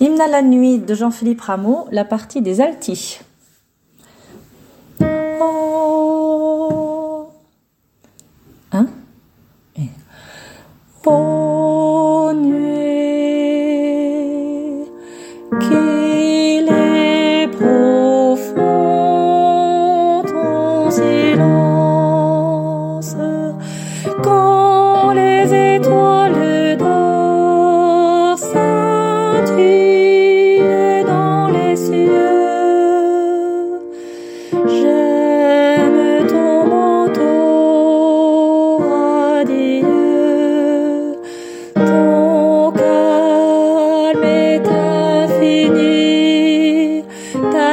Hymne à la nuit de Jean-Philippe Rameau, la partie des altis. Oh. Hein Oh nuit, qu'il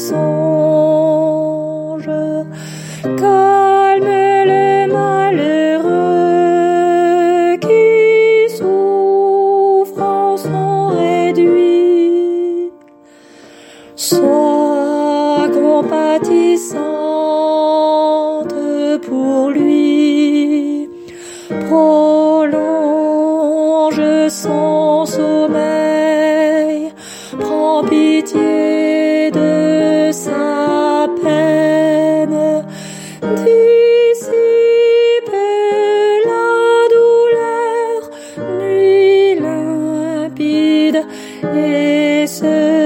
les songes, calme le malheureux qui souffre en son réduit. Sois compatissante pour lui, prolonge son dissipe la douleur, nuit limpide et se